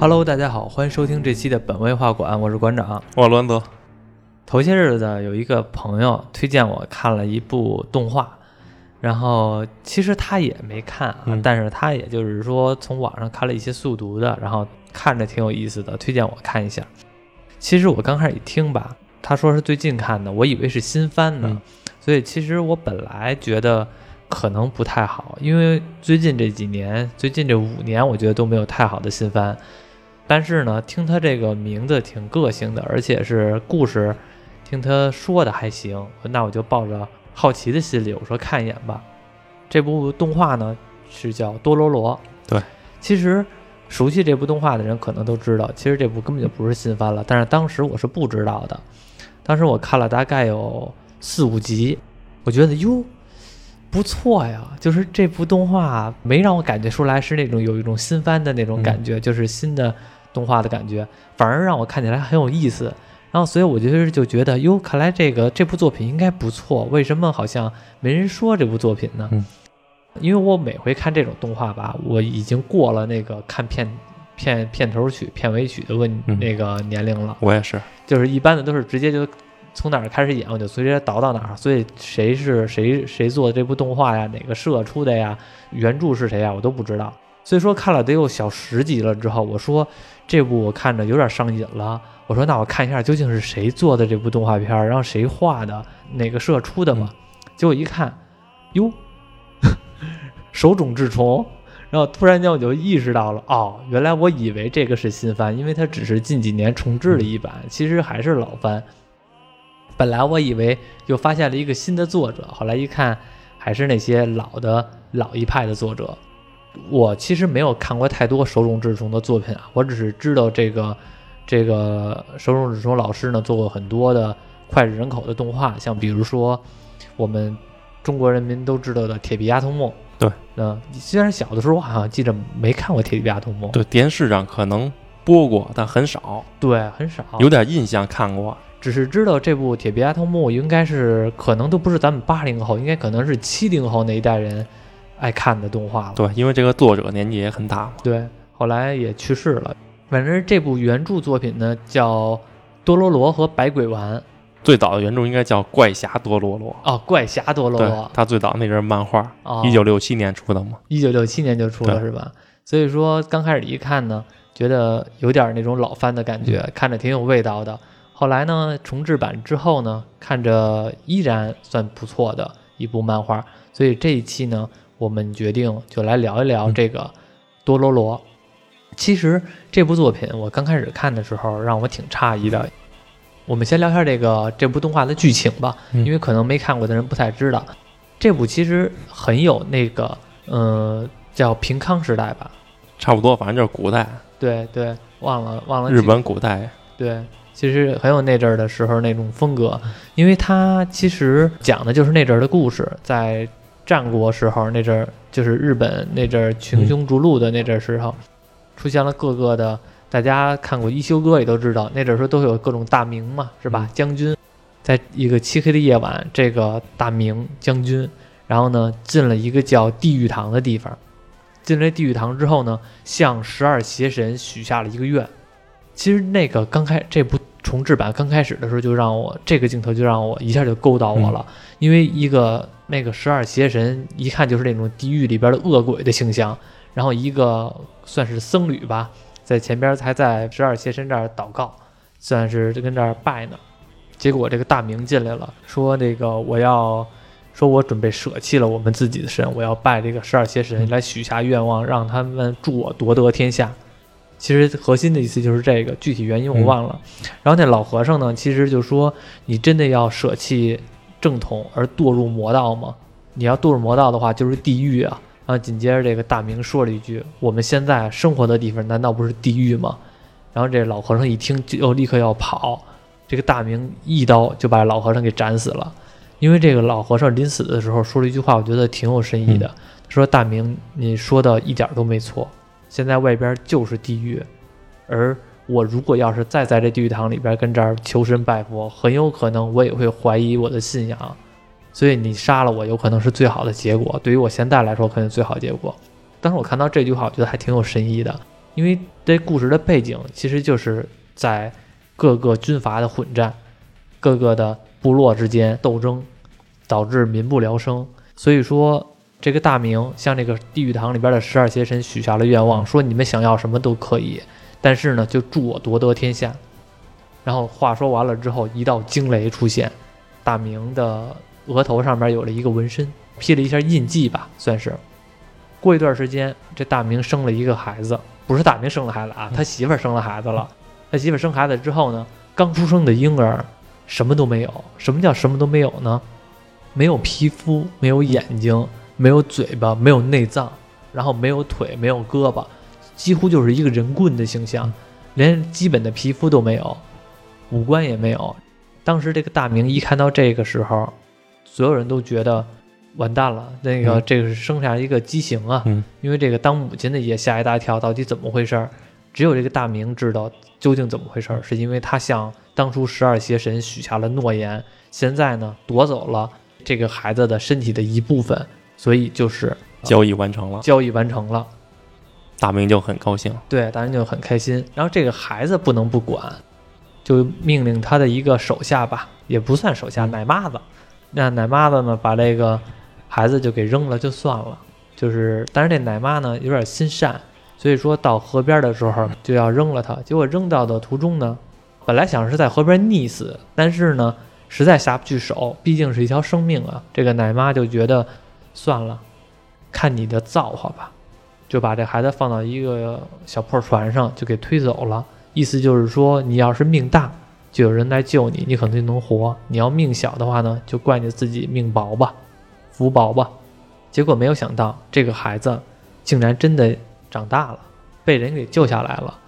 Hello，大家好，欢迎收听这期的本位画馆，我是馆长。我栾德，头些日子有一个朋友推荐我看了一部动画，然后其实他也没看啊，嗯但是他也就是说从网上看了一些速读的，然后看着挺有意思的，推荐我看一下。其实我刚开始一听吧，他说是最近看的，我以为是新番呢，嗯所以其实我本来觉得可能不太好，因为最近这几年，最近这五年，我觉得都没有太好的新番。但是呢，听他这个名字挺个性的，而且是故事，听他说的还行，那我就抱着好奇的心理，我说看一眼吧。这部动画呢是叫《多罗罗》，对，其实熟悉这部动画的人可能都知道，其实这部根本就不是新番了，但是当时我是不知道的。当时我看了大概有四五集，我觉得哟不错呀，就是这部动画没让我感觉出来是那种有一种新番的那种感觉，就是新的动画的感觉，反而让我看起来很有意思。然后，所以我就是就觉得哟，看来这个这部作品应该不错。为什么好像没人说这部作品呢？嗯因为我每回看这种动画吧，我已经过了那个看片片片头曲、片尾曲的问、嗯那个年龄了。我也是，就是一般的都是直接就从哪儿开始演，我就直接倒到哪儿。所以谁是谁谁做的这部动画呀，哪个社出的呀，原著是谁呀，我都不知道。所以说看了得有小十集了之后，我说这部我看着有点上瘾了。我说那我看一下究竟是谁做的这部动画片，然后谁画的，哪个社出的嘛？结果一看，哟，手冢治虫。然后突然间我就意识到了，哦，原来我以为这个是新番，因为它只是近几年重制了一版，其实还是老番。本来我以为又发现了一个新的作者，后来一看还是那些老的老一派的作者。我其实没有看过太多手冢治虫的作品啊，我只是知道这个这个手冢治虫老师呢做过很多的脍炙人口的动画，像比如说我们中国人民都知道的《铁臂阿童木》。对，嗯，虽然小的时候我好像记着没看过《铁臂阿童木》，对，电视上可能播过，但很少，对，很少，有点印象看过。只是知道这部《铁臂阿童木》应该是可能都不是咱们八零后，应该可能是七零后那一代人爱看的动画了。对，因为这个作者年纪也很大嘛。对，后来也去世了。反正这部原著作品呢叫《多罗罗和百鬼丸》最早的原著应该叫《怪侠多罗罗哦，怪侠多》，罗罗，他最早那阵漫画，哦，一九六七年出的嘛。一九六七年就出了是吧？所以说刚开始一看呢，觉得有点那种老番的感觉，看着挺有味道的。后来呢，重制版之后呢，看着依然算不错的一部漫画。所以这一期呢，我们决定就来聊一聊嗯这个多罗罗。其实这部作品我刚开始看的时候，让我挺诧异的。我们先聊一下这个这部动画的剧情吧，嗯因为可能没看过的人不太知道。这部其实很有那个，呃，叫平康时代吧？差不多，反正就是古代，对对，忘了忘了日本古代。对，其实很有那阵儿的时候那种风格，因为它其实讲的就是那阵儿的故事，在战国时候那阵儿，就是日本那阵儿群雄逐鹿的那阵儿时候，出现了各个的，大家看过《一休哥》也都知道，那阵儿时候都有各种大名嘛，是吧？嗯将军，在一个漆黑的夜晚，这个大名将军，然后呢进了一个叫地狱堂的地方。进了地狱堂之后呢，向十二邪神许下了一个愿。其实那个刚开这部重制版刚开始的时候，就让我这个镜头就让我一下就勾到我了，因为一个那个十二邪神一看就是那种地狱里边的恶鬼的形象，然后一个算是僧侣吧，在前边还在十二邪神这儿祷告，算是跟这儿拜呢。结果这个大明进来了，说那个我要。说我准备舍弃了我们自己的神，我要拜这个十二邪神来许下愿望，让他们助我夺得天下。其实核心的意思就是这个，具体原因我忘了。然后那老和尚呢，其实就说：“你真的要舍弃正统而堕入魔道吗？你要堕入魔道的话，就是地狱啊。”然后紧接着这个大明说了一句：“我们现在生活的地方难道不是地狱吗？”然后这老和尚一听就立刻要跑，这个大明一刀就把老和尚给斩死了。因为这个老和尚临死的时候说了一句话，我觉得挺有深意的。他说：“大明，你说的一点都没错，现在外边就是地狱，而我如果要是再在这地狱堂里边跟这儿求神拜佛，很有可能我也会怀疑我的信仰。所以你杀了我，有可能是最好的结果。对于我现在来说，肯定最好结果。当时我看到这句话，我觉得还挺有深意的。因为这故事的背景其实就是在各个军阀的混战，各个的部落之间斗争，导致民不聊生。所以说，这个大明向这个地狱堂里边的十二邪神许下了愿望，说你们想要什么都可以，但是呢，就助我夺得天下。然后话说完了之后，一道惊雷出现，大明的额头上面有了一个纹身，披了一下印记吧，算是。过一段时间，这大明生了一个孩子，不是大明生了孩子啊，他媳妇儿生了孩子了。他媳妇儿生孩子之后呢，刚出生的婴儿什么都没有。什么叫什么都没有呢？没有皮肤，没有眼睛，没有嘴巴，没有内脏，然后没有腿，没有胳膊，几乎就是一个人棍的形象，连基本的皮肤都没有，五官也没有。当时这个大明一看到这个时候，所有人都觉得完蛋了，那个嗯这个是生下一个畸形啊，嗯因为这个当母亲的也吓一大跳，到底怎么回事儿？只有这个大明知道究竟怎么回事儿，是因为他向当初十二邪神许下了诺言，现在呢夺走了这个孩子的身体的一部分，所以就是交易完成了，交易完成了。大明就很高兴。对，大明就很开心。然后这个孩子不能不管，就命令他的一个手下吧，也不算手下，奶妈子。那奶妈子呢，把这个孩子就给扔了，就算了。就是，但是这奶妈呢有点心善，所以说到河边的时候就要扔了他。结果扔到的途中呢，本来想是在河边溺死，但是呢实在下不去手，毕竟是一条生命啊。这个奶妈就觉得算了，看你的造化吧。就把这孩子放到一个小破船上，就给推走了。意思就是说，你要是命大，就有人来救你，你可能就能活；你要命小的话呢，就怪你自己命薄吧，福薄吧。结果没有想到，这个孩子竟然真的长大了，被人给救下来了。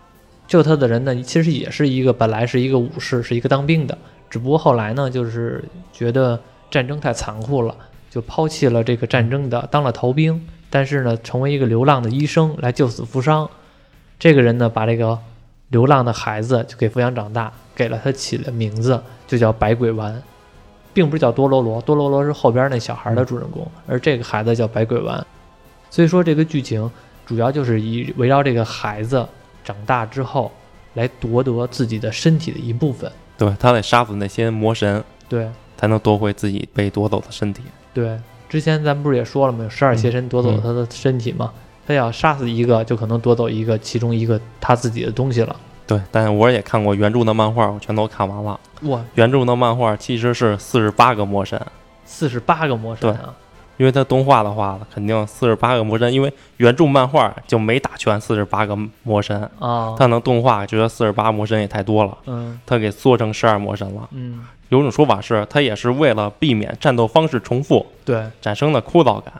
救他的人呢，其实也是一个本来是一个武士，是一个当兵的，只不过后来呢，就是觉得战争太残酷了，就抛弃了这个战争的，当了逃兵。但是呢，成为一个流浪的医生来救死扶伤。这个人呢，把这个流浪的孩子就给抚养长大，给了他起了名字，就叫百鬼丸，并不是叫多罗罗，多罗罗是后边那小孩的主人公，而这个孩子叫百鬼丸。所以说，这个剧情主要就是以围绕这个孩子长大之后，来夺得自己的身体的一部分。对他得杀死那些魔神，对才能夺回自己被夺走的身体。对，之前咱不是也说了吗？有十二邪神夺走他的身体吗？他要杀死一个，就可能夺走一个其中一个他自己的东西了。对，但我也看过原著的漫画，我全都看完了。哇，原著的漫画其实是四十八个魔神，四十八个魔神啊！因为它动画的话，肯定四十八个魔神，因为原著漫画就没打全四十八个魔神，啊，它能动画觉得四十八魔神也太多了，嗯它给缩成十二魔神了。嗯，有种说法是，它也是为了避免战斗方式重复对，产生的枯燥感。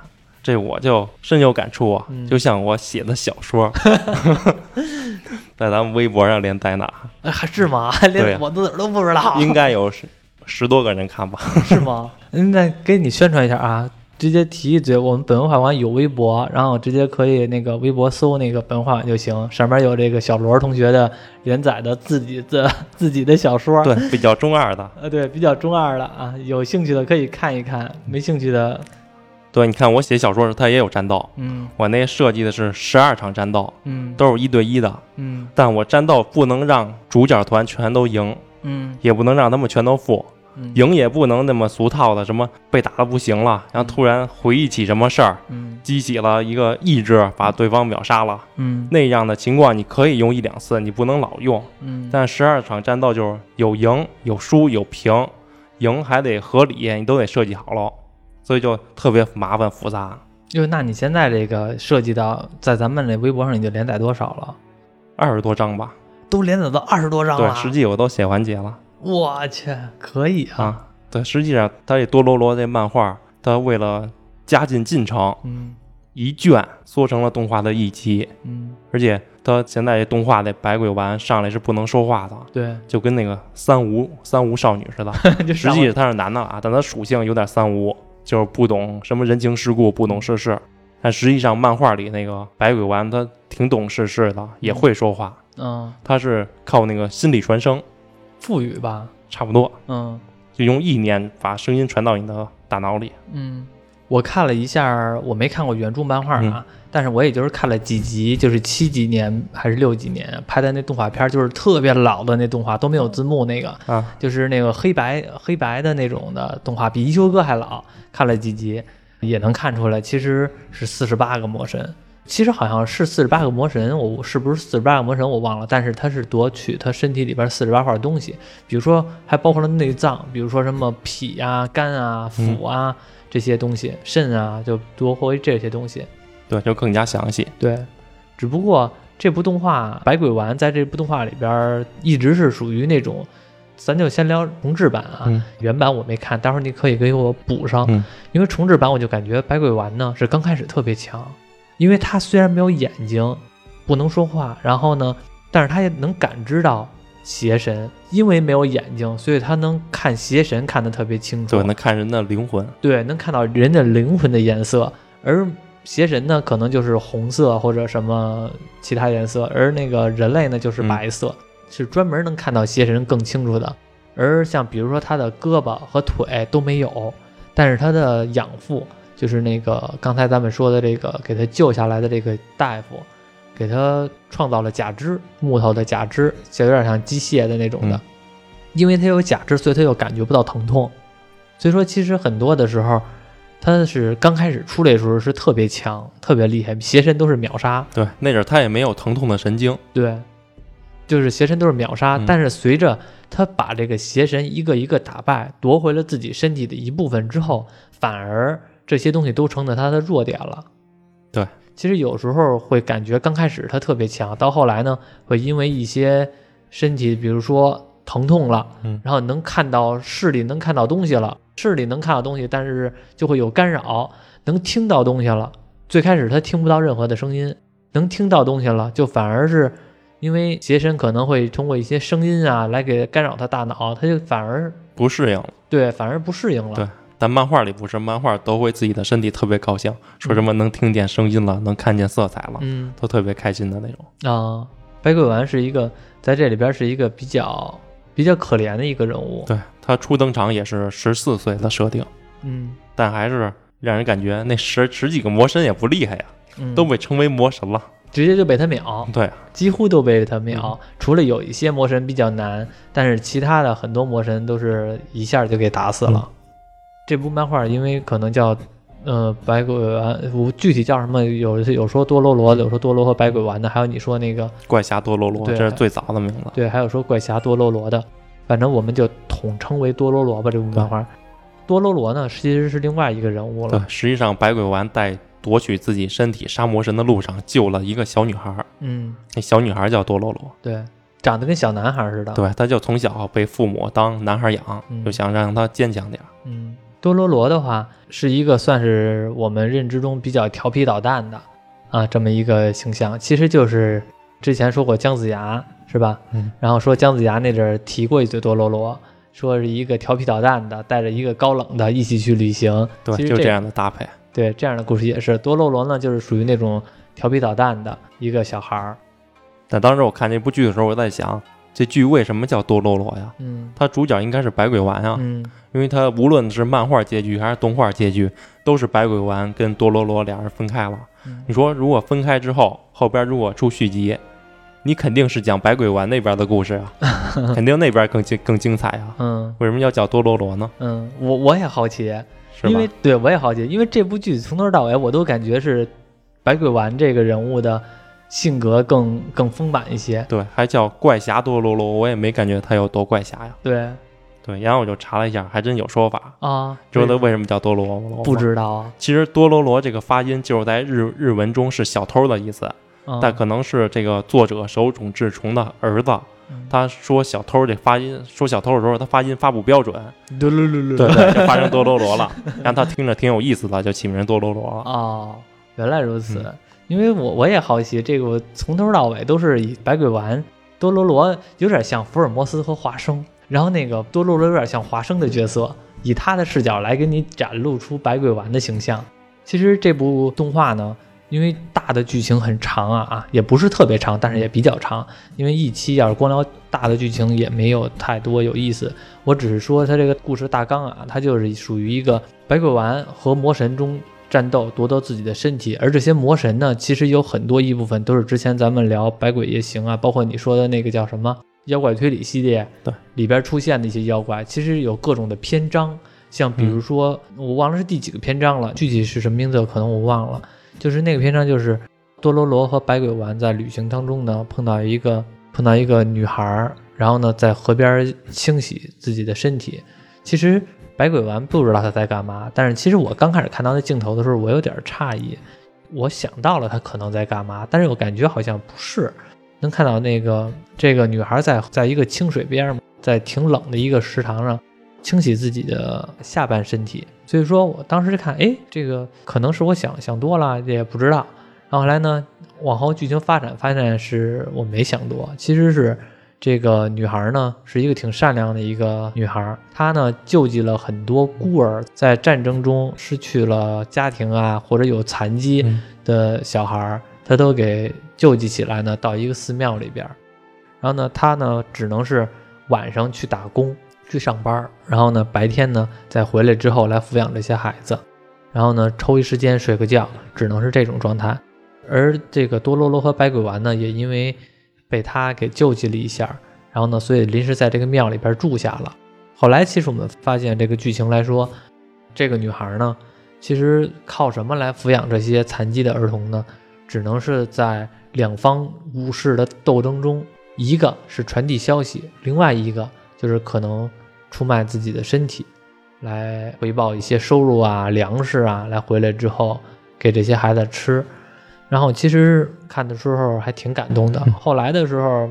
这我就深有感触啊，嗯就像我写的小说，在咱们微博上连载呢，哎，还是吗？连我自个儿都不知道，应该有十十多个人看吧。是吗？嗯，那给你宣传一下啊，直接提一嘴，我们本文化馆有微博，然后直接可以那个微博搜那个本文化馆就行，上面有这个小罗同学的连载的自己的 自己的小说，对，比较中二的。呃，对，比较中二的啊，有兴趣的可以看一看，没兴趣的，对，你看我写小说时，它也有战斗，嗯。我那设计的是十二场战斗，嗯。都是一对一的。嗯。但我战斗不能让主角团全都赢，嗯。也不能让他们全都负，嗯，赢也不能那么俗套的，什么被打的不行了，然后突然回忆起什么事儿，嗯激起了一个意志，把对方秒杀了。嗯那样的情况你可以用一两次，你不能老用。嗯，但十二场战斗就是有赢有输有平，赢还得合理，你都得设计好了，所以就特别麻烦复杂。就那你现在这个涉及到在咱们这微博上已经连载多少了？二十多章吧，都连载到二十多章了对，实际我都写完结了我去，可以啊，啊。对，实际上他这多罗罗这漫画，他为了加进进程，嗯一卷缩成了动画的一集，嗯，而且他现在这动画的百鬼丸上来是不能说话的，对，就跟那个三无三无少女似的。就实际他是男的啊，但他属性有点三无，就是不懂什么人情世故，不懂世事。但实际上漫画里那个百鬼丸他挺懂世事的，也会说话。嗯他是靠那个心理传声，腹语吧，差不多嗯就用意念把声音传到你的大脑里。嗯，我看了一下，我没看过原著漫画啊，但是我也就是看了几集，就是七几年还是六几年拍的那动画片，就是特别老的那动画，都没有字幕那个，啊，就是那个黑白黑白的那种的动画，比一休哥还老。看了几集，也能看出来，其实是四十八个魔神。其实好像是四十八个魔神，我是不是四十八个魔神我忘了，但是他是夺取他身体里边四十八块东西，比如说还包括了内脏，比如说什么脾啊、肝啊、腑啊。这些东西，肾啊，就夺回这些东西，对，就更加详细。对，只不过这部动画《百鬼丸》在这部动画里边一直是属于那种，咱就先聊重制版啊，原版我没看，待会儿你可以给我补上，因为重制版我就感觉百鬼丸呢是刚开始特别强，因为他虽然没有眼睛，不能说话，然后呢，但是他也能感知到。邪神因为没有眼睛，所以他能看邪神看得特别清楚，对，能看人的灵魂，对，能看到人的灵魂的颜色。而邪神呢，可能就是红色或者什么其他颜色，而那个人类呢，就是白色，是专门能看到邪神更清楚的。而像比如说他的胳膊和腿都没有，但是他的养父，就是那个刚才咱们说的这个给他救下来的这个大夫。给他创造了假肢，木头的假肢，就有点像机械的那种的。因为他有假肢，所以他又感觉不到疼痛。所以说，其实很多的时候，他是刚开始出来的时候是特别强、特别厉害，邪神都是秒杀。对，那阵儿他也没有疼痛的神经。对，就是邪神都是秒杀。但是随着他把这个邪神一个一个打败，夺回了自己身体的一部分之后，反而这些东西都成了他的弱点了。对。其实有时候会感觉刚开始他特别强，到后来呢，会因为一些身体，比如说疼痛了，嗯，然后能看到视力能看到东西了，视力能看到东西，但是就会有干扰，能听到东西了。最开始他听不到任何的声音，能听到东西了，就反而是因为邪神可能会通过一些声音啊来给干扰他大脑，他就反而不适应了。对，反而不适应了。对。但漫画里不是，漫画都会自己的身体特别高兴，说什么能听见声音了，能看见色彩了，嗯，都特别开心的那种啊。白鬼丸是一个在这里边是一个比较比较可怜的一个人物，对他初登场也是十四岁的设定，嗯，但还是让人感觉那十十几个魔神也不厉害呀，都被称为魔神了，直接就被他秒，对，几乎都被他秒，除了有一些魔神比较难，但是其他的很多魔神都是一下就给打死了。这部漫画因为可能叫，呃，百鬼丸，我具体叫什么？有有说多罗罗的，有说多罗和百鬼丸的，还有你说那个怪侠多罗罗，这是最早的名字。对，还有说怪侠多罗罗的，反正我们就统称为多罗罗吧。这部漫画，多罗罗呢其实是另外一个人物了。对，实际上百鬼丸在夺取自己身体杀魔神的路上救了一个小女孩。嗯，那小女孩叫多罗罗。对，长得跟小男孩似的。对，他就从小被父母当男孩养，就想让他坚强点。嗯。多罗罗的话是一个算是我们认知中比较调皮捣蛋的啊，这么一个形象，其实就是之前说过姜子牙是吧？嗯，然后说姜子牙那阵儿提过一嘴多罗罗，说是一个调皮捣蛋的，带着一个高冷的一起去旅行，对，就这样的搭配，对，这样的故事也是多罗罗呢，就是属于那种调皮捣蛋的一个小孩儿。但当时我看这部剧的时候，我在想。这剧为什么叫多罗罗呀？嗯，它主角应该是百鬼丸啊。嗯，因为它无论是漫画结局还是动画结局，都是百鬼丸跟多罗罗俩人分开了。你说如果分开之后，后边如果出续集，你肯定是讲百鬼丸那边的故事啊，肯定那边更精更精彩啊。嗯，为什么要叫多罗罗呢？嗯，我我也好奇，是因为对我也好奇，因为这部剧从头到尾我都感觉是百鬼丸这个人物的。性格更更丰满一些，对，还叫怪侠多罗罗，我也没感觉他有多怪侠呀。对，对，然后我就查了一下，还真有说法啊。知道他为什么叫多罗罗吗？不知道啊。其实多罗罗这个发音就是在日日文中是小偷的意思，但可能是这个作者手冢治虫的儿子，他说小偷这发音，说小偷的时候他发音发不标准，对对对，就发成多罗罗了，让他听着挺有意思的，就起名多罗罗了。哦，原来如此。因为我我也好奇，这个从头到尾都是以白鬼丸多罗罗有点像福尔摩斯和华生，然后那个多罗罗有点像华生的角色，以他的视角来给你展露出白鬼丸的形象。其实这部动画呢，因为大的剧情很长啊啊，也不是特别长，但是也比较长。因为一期要是光聊大的剧情也没有太多有意思。我只是说它这个故事大纲啊，它就是属于一个百鬼丸和魔神中战斗，夺得自己的身体。而这些魔神呢，其实有很多一部分都是之前咱们聊《百鬼夜行》啊，包括你说的那个叫什么妖怪推理系列，对里边出现的一些妖怪，其实有各种的篇章。像比如说，我忘了是第几个篇章了，具体是什么名字可能我忘了。就是那个篇章，就是多罗罗和百鬼丸在旅行当中呢，碰到一个碰到一个女孩儿，然后呢在河边清洗自己的身体。其实百鬼丸不知道他在干嘛，但是其实我刚开始看到那镜头的时候，我有点诧异。我想到了他可能在干嘛，但是我感觉好像不是。能看到那个这个女孩在在一个清水边，在挺冷的一个食堂上。清洗自己的下半身体，所以说我当时看，哎，这个可能是我想想多了，也不知道。然后来呢，往后剧情发展，发现是我没想多，其实是这个女孩呢是一个挺善良的一个女孩，她呢救济了很多孤儿，在战争中失去了家庭啊或者有残疾的小孩，她都给救济起来呢，到一个寺庙里边，然后呢，她呢只能是晚上去打工。去上班，然后呢，白天呢再回来之后来抚养这些孩子，然后呢抽一时间睡个觉，只能是这种状态。而这个多罗罗和百鬼丸呢，也因为被他给救济了一下，然后呢，所以临时在这个庙里边住下了。后来其实我们发现这个剧情来说，这个女孩呢，其实靠什么来抚养这些残疾的儿童呢？只能是在两方武士的斗争中，一个是传递消息，另外一个就是可能。出卖自己的身体，来回报一些收入啊、粮食啊，来回来之后给这些孩子吃。然后其实看的时候还挺感动的。后来的时候，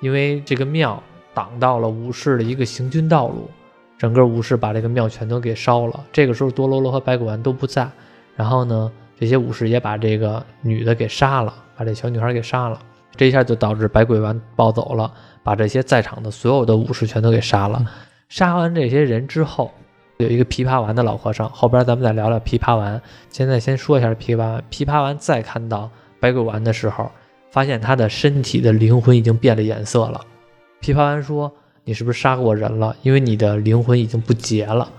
因为这个庙挡到了武士的一个行军道路，整个武士把这个庙全都给烧了。这个时候多罗罗和白骨丸都不在，然后呢，这些武士也把这个女的给杀了，把这小女孩给杀了。这一下就导致白鬼丸暴走了，把这些在场的所有的武士全都给杀了。杀完这些人之后，有一个琵琶丸的老和尚。后边咱们再聊聊琵琶丸。现在先说一下琵琶丸。琵琶丸再看到白鬼丸的时候，发现他的身体的灵魂已经变了颜色了。琵琶丸说：“你是不是杀过人了？因为你的灵魂已经不洁了。”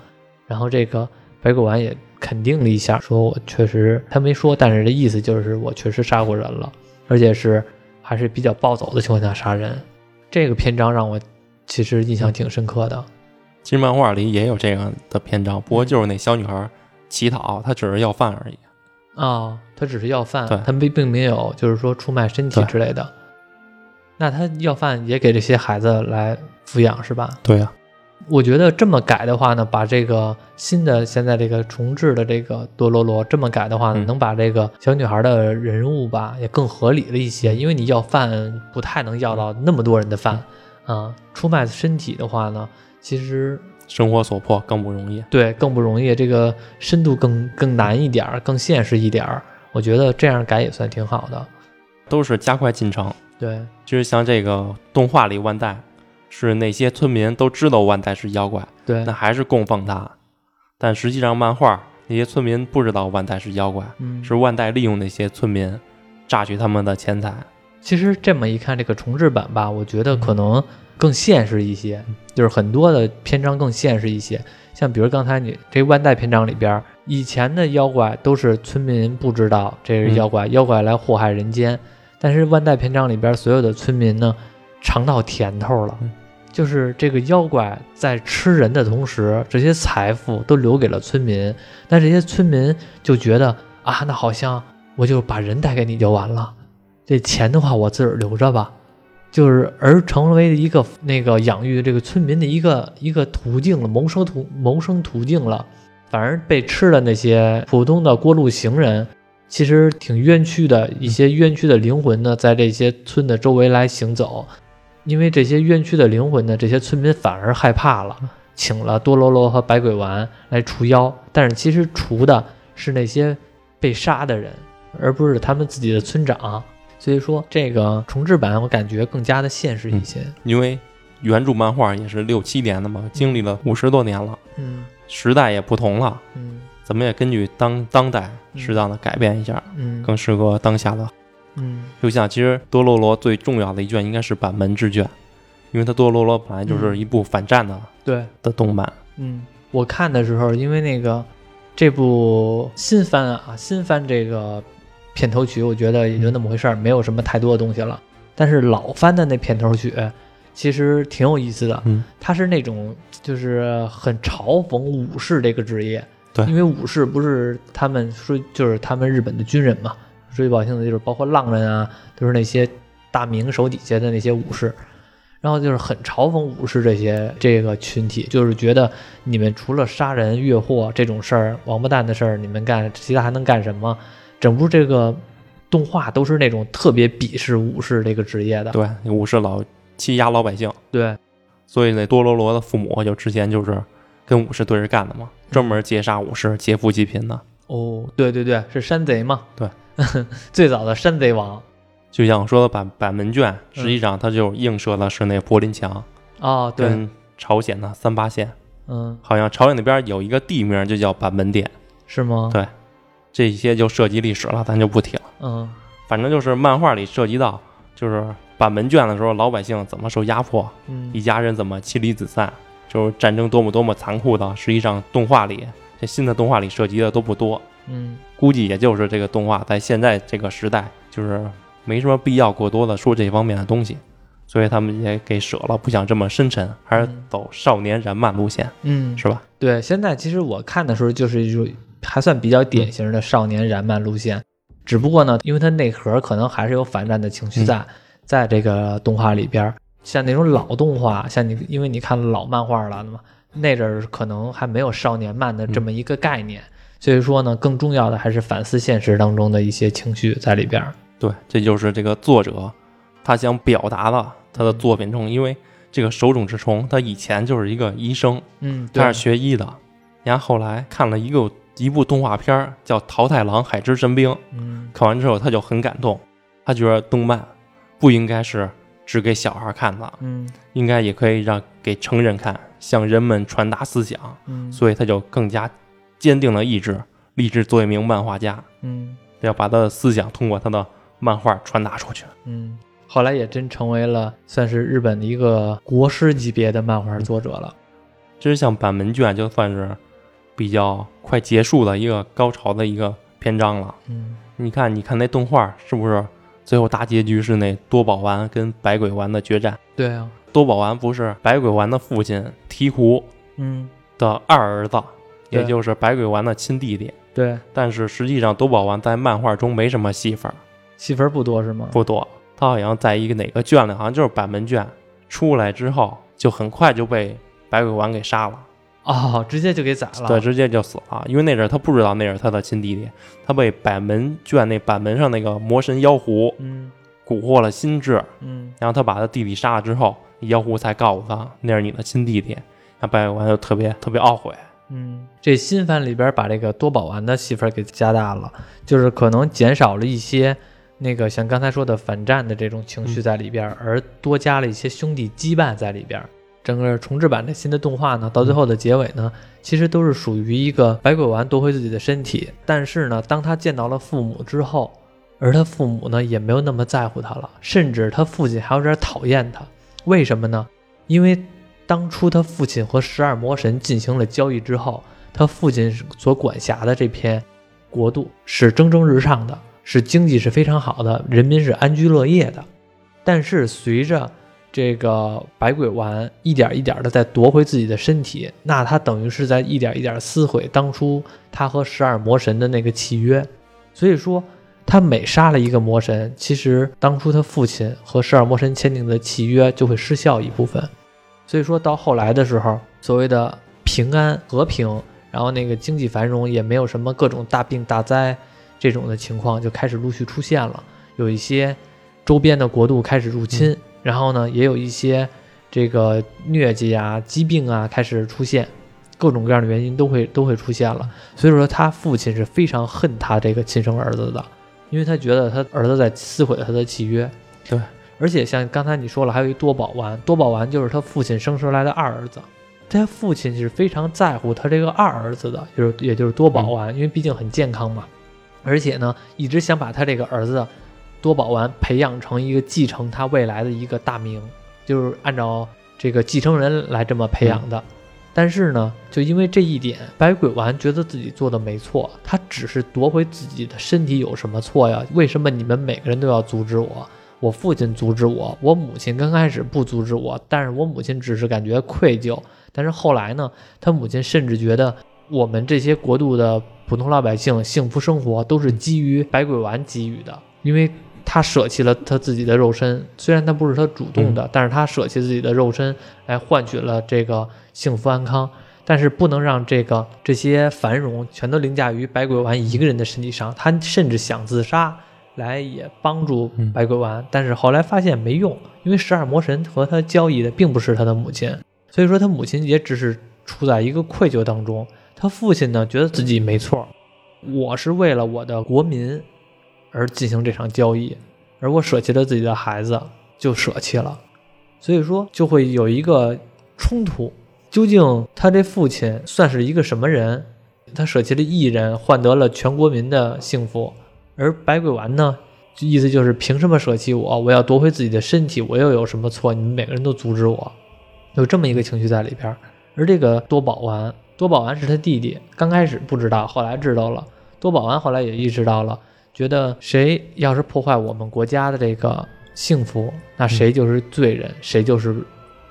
然后这个白鬼丸也肯定了一下，说：“我确实，他没说，但是这意思就是我确实杀过人了，而且是还是比较暴走的情况下杀人。”这个篇章让我其实印象挺深刻的。其实漫画里也有这样的篇章，不过就是那小女孩乞讨，她只是要饭而已。啊，她只是要饭，她并并没有就是说出卖身体之类的。那她要饭也给这些孩子来抚养是吧？对呀。我觉得这么改的话呢，把这个新的现在这个重置的这个多罗罗这么改的话呢，能把这个小女孩的人物吧也更合理了一些。因为你要饭不太能要到那么多人的饭啊，出卖身体的话呢。其实生活所迫更不容易，对，更不容易，这个深度更更难一点儿，更现实一点儿。我觉得这样改也算挺好的，都是加快进程。对，就是像这个动画里万代，是那些村民都知道万代是妖怪，对，那还是供奉他。但实际上漫画那些村民不知道万代是妖怪，是万代利用那些村民榨取他们的钱财。其实这么一看，这个重制版吧，我觉得可能。更现实一些，就是很多的篇章更现实一些。像比如刚才你这万代篇章里边，以前的妖怪都是村民不知道这是妖怪，妖怪来祸害人间。但是万代篇章里边所有的村民呢，尝到甜头了，就是这个妖怪在吃人的同时，这些财富都留给了村民。但这些村民就觉得啊，那好像我就把人带给你就完了，这钱的话我自个儿留着吧。就是而成为一个那个养育这个村民的一个一个途径了，谋生途谋生途径了。反而被吃的那些普通的过路行人，其实挺冤屈的。一些冤屈的灵魂呢，在这些村的周围来行走，因为这些冤屈的灵魂呢，这些村民反而害怕了，请了多罗罗和百鬼丸来除妖。但是其实除的是那些被杀的人，而不是他们自己的村长。所以说，这个重制版我感觉更加的现实一些，因为原著漫画也是六七年的嘛，经历了五十多年了，嗯，时代也不同了，嗯，咱们也根据当当代适当的改变一下，嗯，更适合当下的，嗯，就像其实多罗罗最重要的一卷应该是板门之卷，因为它多罗罗本来就是一部反战的、对，的动漫。嗯，我看的时候，因为那个这部新番啊，新番这个片头曲，我觉得也就那么回事儿，没有什么太多的东西了。但是老番的那片头曲其实挺有意思的，嗯，它是那种就是很嘲讽武士这个职业，对因为武士不是他们说就是他们日本的军人嘛，说句不好听的，就是包括浪人啊，都是那些大明手底下的那些武士。然后就是很嘲讽武士这些这个群体，就是觉得你们除了杀人越货这种事儿、王八蛋的事儿，你们干其他还能干什么？整部这个动画都是那种特别鄙视武士这个职业的。对，武士老欺压老百姓，对所以那多罗罗的父母就之前就是跟武士对着干的嘛，专门劫杀武士、劫富济贫的。哦，对对对，是山贼嘛？对，最早的山贼王。就像我说的板板门卷，嗯实际上它就映射的是那柏林墙哦，对，跟朝鲜的三八线。嗯，好像朝鲜那边有一个地名就叫板门店，是吗？对这些就涉及历史了，咱就不提了。嗯反正就是漫画里涉及到，就是板门卷的时候，老百姓怎么受压迫，嗯一家人怎么妻离子散，就是战争多么多么残酷的。实际上，动画里这新的动画里涉及的都不多，嗯估计也就是这个动画在现在这个时代，就是没什么必要过多的说这方面的东西，所以他们也给舍了，不想这么深沉，还是嗯走少年燃漫路线，嗯，是吧？对，现在其实我看的时候就是一种还算比较典型的少年燃漫路线，只不过呢，因为它内核可能还是有反战的情绪在，在这个动画里边，像那种老动画，像你因为你看老漫画了嘛，那阵儿可能还没有少年漫的这么一个概念，所以说呢，更重要的还是反思现实当中的一些情绪在里边。对，这就是这个作者他想表达的他的作品中，因为这个手冢治虫他以前就是一个医生，嗯，他是学医的，然后后来看了一个一部动画片儿叫《桃太郎海之神兵》，嗯。看完之后他就很感动，他觉得动漫不应该是只给小孩看的，嗯。应该也可以让给成人看，向人们传达思想，嗯。所以他就更加坚定了意志，立志做一名漫画家，嗯。要把他的思想通过他的漫画传达出去。嗯，后来也真成为了算是日本的一个国师级别的漫画作者了。其实像板门卷就算是比较快结束的一个高潮的一个篇章了。嗯你看，你看那动画是不是最后大结局是那多宝丸跟百鬼丸的决战？对啊，多宝丸不是百鬼丸的父亲醍醐嗯，的二儿子，对也就是百鬼丸的亲弟弟。对，但是实际上多宝丸在漫画中没什么戏份儿，戏份不多是吗？不多。他好像在一个哪个卷里，好像就是板门卷出来之后，就很快就被百鬼丸给杀了。哦，直接就给宰了。对，直接就死了。因为那阵儿他不知道那是他的亲弟弟，他被百门卷那板门上那个魔神妖狐嗯蛊惑了心智，嗯然后他把他弟弟杀了之后，妖狐才告诉他那是你的亲弟弟。那白鬼丸就特别特别懊悔。嗯，这新番里边把这个多宝丸的戏份给加大了，就是可能减少了一些那个像刚才说的反战的这种情绪在里边，而多加了一些兄弟羁绊在里边。整个重制版的新的动画呢，到最后的结尾呢，其实都是属于一个百鬼丸夺回自己的身体，但是呢，当他见到了父母之后，而他父母呢也没有那么在乎他了，甚至他父亲还有点讨厌他。为什么呢？因为当初他父亲和十二魔神进行了交易之后，他父亲所管辖的这片国度是蒸蒸日上的，是经济是非常好的，人民是安居乐业的。但是随着这个百鬼丸一点一点的在夺回自己的身体，那他等于是在一点一点撕毁当初他和十二魔神的那个契约。所以说，他每杀了一个魔神，其实当初他父亲和十二魔神签订的契约就会失效一部分。所以说到后来的时候，所谓的平安和平，然后那个经济繁荣，也没有什么各种大病大灾这种的情况就开始陆续出现了。有一些周边的国度开始入侵，然后呢，也有一些这个疟疾啊、疾病啊开始出现，各种各样的原因都会都会出现了。所以说，他父亲是非常恨他这个亲生儿子的，因为他觉得他儿子在撕毁了他的契约。对。而且像刚才你说了，还有一多宝丸，多宝丸就是他父亲生出来的二儿子，他父亲是非常在乎他这个二儿子的，就是也就是多宝丸，因为毕竟很健康嘛，而且呢，一直想把他这个儿子多宝丸培养成一个继承他未来的一个大名，就是按照这个继承人来这么培养的。但是呢，就因为这一点，百鬼丸觉得自己做的没错，他只是夺回自己的身体有什么错呀？为什么你们每个人都要阻止我？我父亲阻止我，我母亲刚开始不阻止我，但是我母亲只是感觉愧疚。但是后来呢，他母亲甚至觉得我们这些国度的普通老百姓幸福生活都是基于百鬼丸给予的，因为他舍弃了他自己的肉身，虽然他不是他主动的，但是他舍弃自己的肉身来换取了这个。幸福安康，但是不能让这个这些繁荣全都凌驾于百鬼丸一个人的身体上。他甚至想自杀来也帮助百鬼丸，但是后来发现没用，因为十二魔神和他交易的并不是他的母亲，所以说他母亲也只是处在一个愧疚当中。他父亲呢，觉得自己没错，我是为了我的国民而进行这场交易，而我舍弃了自己的孩子，就舍弃了，所以说就会有一个冲突。究竟他这父亲算是一个什么人？他舍弃了一人，换得了全国民的幸福，而百鬼丸呢？意思就是凭什么舍弃我？我要夺回自己的身体，我又有什么错？你们每个人都阻止我，有这么一个情绪在里边。而这个多宝丸，多宝丸是他弟弟，刚开始不知道，后来知道了。多宝丸后来也意识到了，觉得谁要是破坏我们国家的这个幸福，那谁就是罪人，谁就是。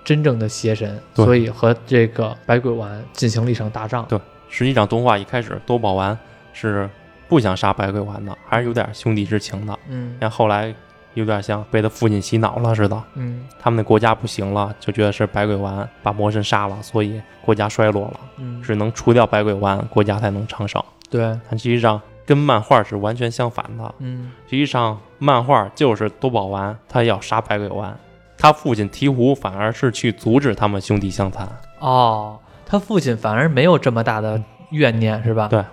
真正的邪神，所以和这个百鬼丸进行了一场大战。对，实际上动画一开始多宝丸是不想杀百鬼丸的，还是有点兄弟之情的。嗯，但后来有点像被他父亲洗脑了似的。嗯，他们的国家不行了，就觉得是百鬼丸把魔神杀了，所以国家衰落了。嗯，只能除掉百鬼丸，国家才能昌盛。对，但实际上跟漫画是完全相反的。嗯，实际上漫画就是多宝丸他要杀百鬼丸。他父亲鹈鹕反而是去阻止他们兄弟相残哦，他父亲反而没有这么大的怨念是吧？对，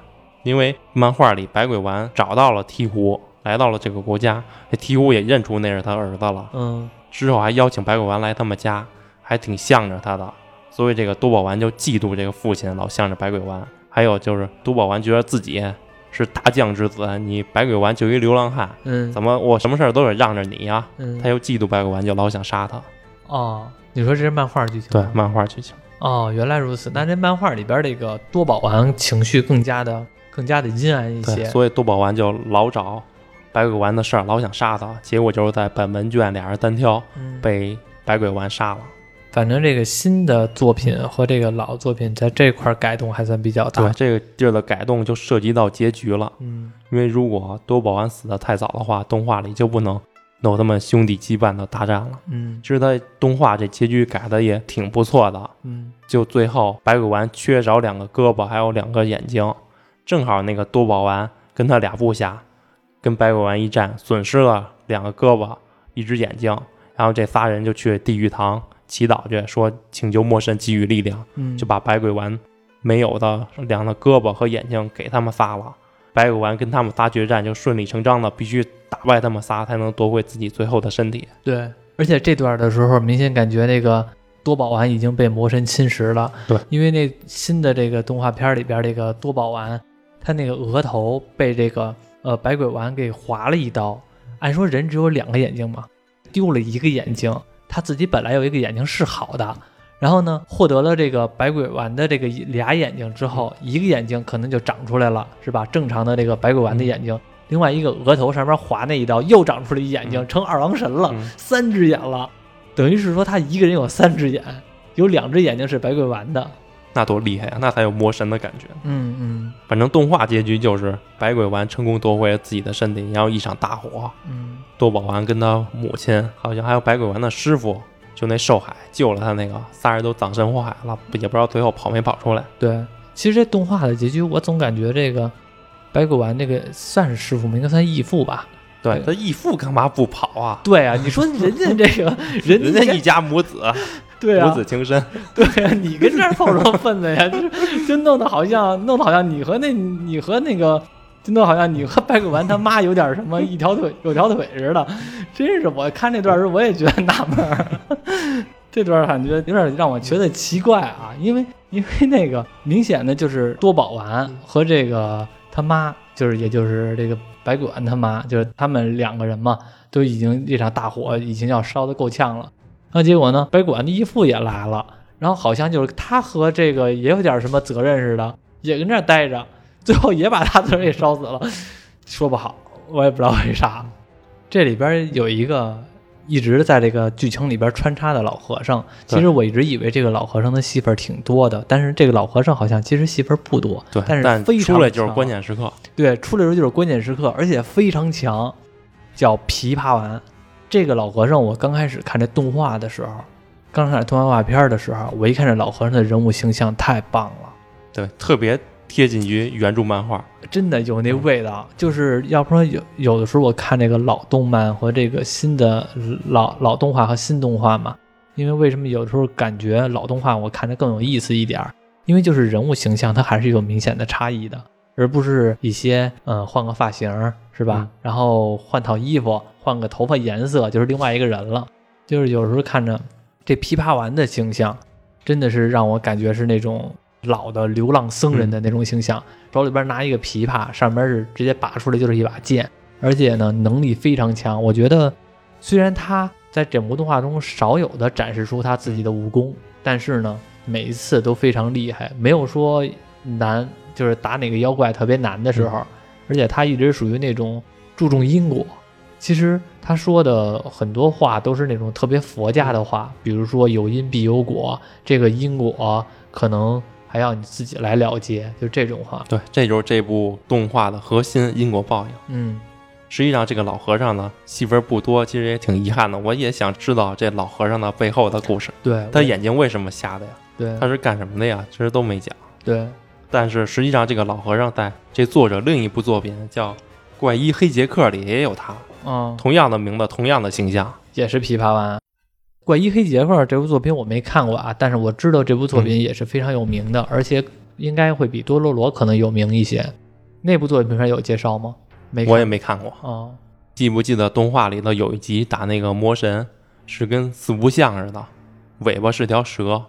因为漫画里百鬼丸找到了鹈鹕，来到了这个国家，这鹈鹕也认出那是他儿子了。嗯，之后还邀请百鬼丸来他们家，还挺向着他的，所以这个多宝丸就嫉妒这个父亲老向着百鬼丸。还有就是多宝丸觉得自己。是大将之子，你百鬼丸就一流浪汉，嗯，怎么我什么事儿都得让着你呀？嗯，他又嫉妒百鬼丸，就老想杀他。哦，你说这是漫画剧情？对，漫画剧情。哦，原来如此。那这漫画里边这个多宝丸情绪更加的更加的阴暗一些，所以多宝丸就老找百鬼丸的事儿，老想杀他。结果就是在本文卷俩人单挑，被百鬼丸杀了。反正这个新的作品和这个老作品在这块改动还算比较大。对，这个地儿的改动就涉及到结局了。嗯，因为如果多宝丸死的太早的话，动画里就不能有他们兄弟羁绊的大战了。嗯，其实他动画这结局改的也挺不错的。嗯，就最后白鬼丸缺少两个胳膊，还有两个眼睛，正好那个多宝丸跟他俩部下跟白鬼丸一战，损失了两个胳膊，一只眼睛，然后这仨人就去地狱堂。祈祷去说请求魔神给予力量，就把百鬼丸没有的两个胳膊和眼睛给他们仨了。白鬼丸跟他们仨决战就顺理成章的必须打败他们仨才能夺回自己最后的身体。对，而且这段的时候明显感觉那个多宝丸已经被魔神侵蚀了。对，因为那新的这个动画片里边这个多宝丸，他那个额头被这个呃百鬼丸给划了一刀。按说人只有两个眼睛嘛，丢了一个眼睛。他自己本来有一个眼睛是好的，然后呢，获得了这个百鬼丸的这个俩眼睛之后，一个眼睛可能就长出来了，是吧？正常的这个百鬼丸的眼睛，另外一个额头上面划那一刀又长出了一眼睛，成二郎神了，三只眼了，等于是说他一个人有三只眼，有两只眼睛是百鬼丸的。那多厉害啊！那才有魔神的感觉。嗯嗯，反正动画结局就是百鬼丸成功夺回了自己的身体，然后一场大火。嗯，多宝丸跟他母亲，好像还有百鬼丸的师傅，就那寿海救了他那个仨人都葬身火海了，也不知道最后跑没跑出来。对，其实这动画的结局，我总感觉这个百鬼丸这个算是师傅吗？应该算义父吧。对他义父干嘛不跑啊？对啊，你说人家这个 人家一家母子。对啊母子情深，对呀，你跟这儿凑什么份子呀？就就弄得好像弄得好像你和那你和那个，就弄好像你和白骨丸他妈有点什么一条腿有条腿似的。真是我看那段时候我也觉得纳闷儿，这段感觉有点让我觉得奇怪啊，因为因为那个明显的就是多宝丸和这个他妈，就是也就是这个白骨丸他妈，就是他们两个人嘛，都已经这场大火已经要烧得够呛了。然后结果呢，白管的义父也来了，然后好像就是他和这个也有点什么责任似的，也跟这儿待着，最后也把他自个儿给烧死了，说不好，我也不知道为啥。这里边有一个一直在这个剧情里边穿插的老和尚，其实我一直以为这个老和尚的戏份挺多的，但是这个老和尚好像其实戏份不多，对，但但是非常出来就是强关键时刻。对，出来的时候就是关键时刻，而且非常强，叫琵琶丸。这个老和尚，我刚开始看这动画的时候，刚看这动画片的时候，我一看这老和尚的人物形象太棒了，对，特别贴近于原著漫画。真的有那味道。就是要不说有有的时候我看这个老动漫和这个新的老老动画和新动画嘛，因为为什么有的时候感觉老动画我看着更有意思一点儿？因为就是人物形象它还是有明显的差异的。而不是一些嗯换个发型儿是吧？嗯然后换套衣服，换个头发颜色，就是另外一个人了。就是有时候看着这琵琶丸的形象，真的是让我感觉是那种老的流浪僧人的那种形象，手里边拿一个琵琶，上面是直接拔出来就是一把剑，而且呢能力非常强。我觉得虽然他在整部动画中少有的展示出他自己的武功，但是呢每一次都非常厉害，没有说难，就是打哪个妖怪特别难的时候，而且他一直属于那种注重因果。其实他说的很多话都是那种特别佛家的话，比如说有因必有果，这个因果可能还要你自己来了结，就这种话。对，这就是这部动画的核心因果报应。嗯，实际上，这个老和尚呢，戏份不多，其实也挺遗憾的。我也想知道这老和尚的背后的故事，对，他眼睛为什么瞎的呀？对他是干什么的呀？其实都没讲。对但是实际上，这个老和尚在这作者另一部作品叫《怪医黑杰克》里也有他，嗯，同样的名字，同样的形象。也是琵琶湾。怪医黑杰克这部作品我没看过啊，但是我知道这部作品也是非常有名的，而且应该会比多罗罗可能有名一些。那部作品上有介绍吗？没，我也没看过。哦，记不记得动画里头有一集打那个魔神，是跟四不像似的，尾巴是条蛇，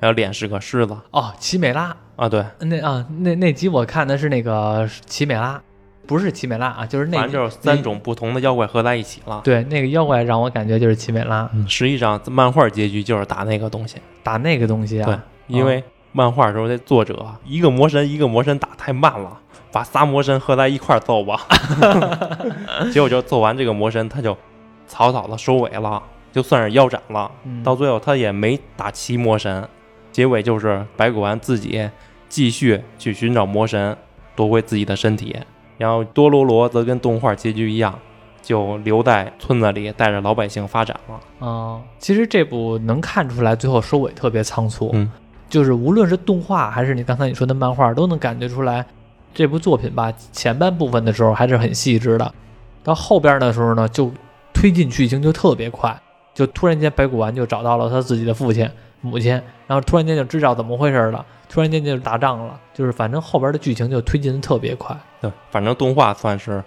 还有脸是个狮子哦，奇美拉，啊。对，那啊那那集我看的是那个奇美拉，不是奇美拉啊，就是那反正就是三种不同的妖怪合在一起了。对那个妖怪让我感觉就是奇美拉，嗯，实际上漫画结局就是打那个东西。打那个东西啊。对啊，，因为漫画时候那作者一个魔神一个魔神打太慢了，把仨魔神合在一块儿揍吧，结果就揍完这个魔神，他就草草的收尾了，就算是腰斩了。嗯。到最后他也没打齐魔神，结尾就是白骨丸自己继续去寻找魔神，夺回自己的身体，然后多罗罗则跟动画结局一样，就留在村子里带着老百姓发展了。啊、其实这部能看出来最后收尾特别仓促，嗯，就是无论是动画还是你刚才你说的漫画，都能感觉出来这部作品吧，前半部分的时候还是很细致的，到后边的时候呢，就推进剧情就特别快，就突然间白骨丸就找到了他自己的父亲、母亲，然后突然间就知道怎么回事了，突然间就打仗了，就是反正后边的剧情就推进的特别快，对，反正动画算是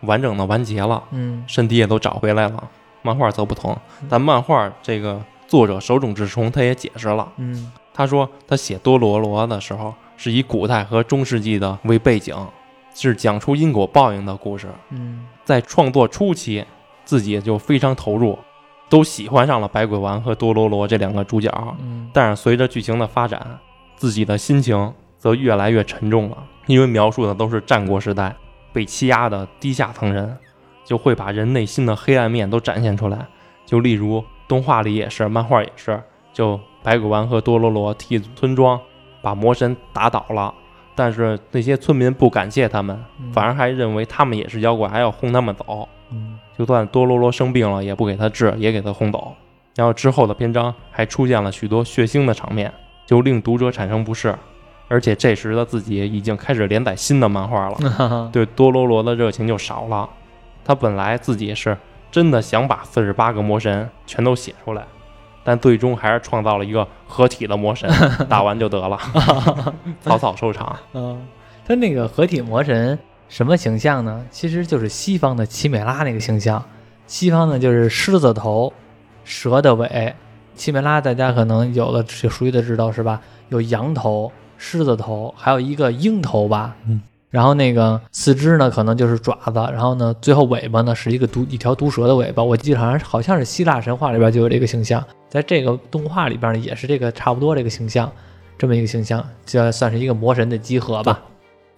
完整的完结了。嗯身体也都找回来了。漫画则不同，但漫画这个作者手冢治虫他也解释了，嗯他说他写多罗罗的时候是以古代和中世纪的为背景，是讲出因果报应的故事。嗯在创作初期，自己就非常投入，都喜欢上了百鬼丸和多罗罗这两个主角。嗯但是随着剧情的发展，自己的心情则越来越沉重了，因为描述的都是战国时代被欺压的低下层人，就会把人内心的黑暗面都展现出来。就例如动画里也是，漫画也是，就百鬼丸和多罗罗替村庄把魔神打倒了，但是那些村民不感谢他们，嗯反而还认为他们也是妖怪，还要轰他们走。嗯就算多罗罗生病了，也不给他治，也给他轰走。然后之后的篇章还出现了许多血腥的场面，就令读者产生不适。而且这时的自己已经开始连载新的漫画了，嗯，对多罗罗的热情就少了。他本来自己是真的想把四十八个魔神全都写出来，但最终还是创造了一个合体的魔神，打完就得了，草草收场。嗯，他那个合体魔神什么形象呢？其实就是西方的奇美拉那个形象。西方呢就是狮子头，蛇的尾。奇美拉大家可能有的有熟悉的知道是吧？有羊头、狮子头，还有一个鹰头吧。嗯，然后那个四肢呢，可能就是爪子，然后呢，最后尾巴呢是一个毒一条毒蛇的尾巴。我记得好像好像是希腊神话里边就有这个形象，在这个动画里边呢也是这个差不多这个形象，这么一个形象，就算是一个魔神的集合吧。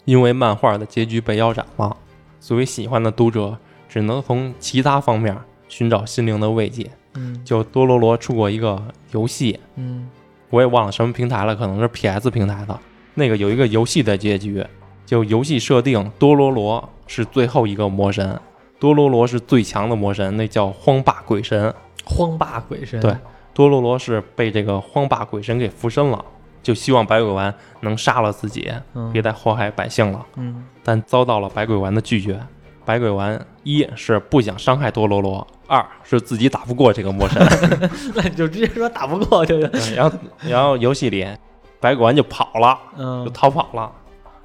因为漫画的结局被腰斩了，所以喜欢的读者只能从其他方面寻找心灵的慰藉。嗯就多罗罗出过一个游戏，嗯我也忘了什么平台了，可能是 PS 平台的。那个有一个游戏的结局，就游戏设定多罗罗是最后一个魔神，多罗罗是最强的魔神，那叫荒霸鬼神。荒霸鬼神。对多罗罗是被这个荒霸鬼神给附身了，就希望百鬼丸能杀了自己，嗯别再祸害百姓了。嗯但遭到了百鬼丸的拒绝。百鬼丸一是不想伤害多罗罗，二是自己打不过这个魔神。那你就直接说打不过就行。对然后，然后游戏里百鬼丸就跑了，就嗯逃跑了，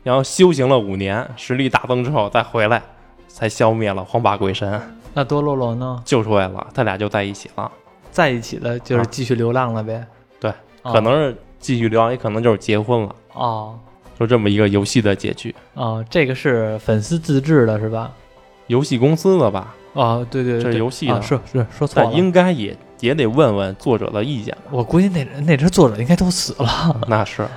然后修行了五年，实力大增之后再回来，才消灭了黄霸鬼神，那多罗罗呢？救出来了，他俩就在一起了。在一起了就是啊继续流浪了呗。对，哦可能是继续聊，也可能就是结婚了，哦就这么一个游戏的结局。哦，这个是粉丝自制的是吧？游戏公司的吧，哦，对对对，这是游戏的啊是是说错但了。应该也也得问问作者的意见。我估计那那只作者应该都死了。那是，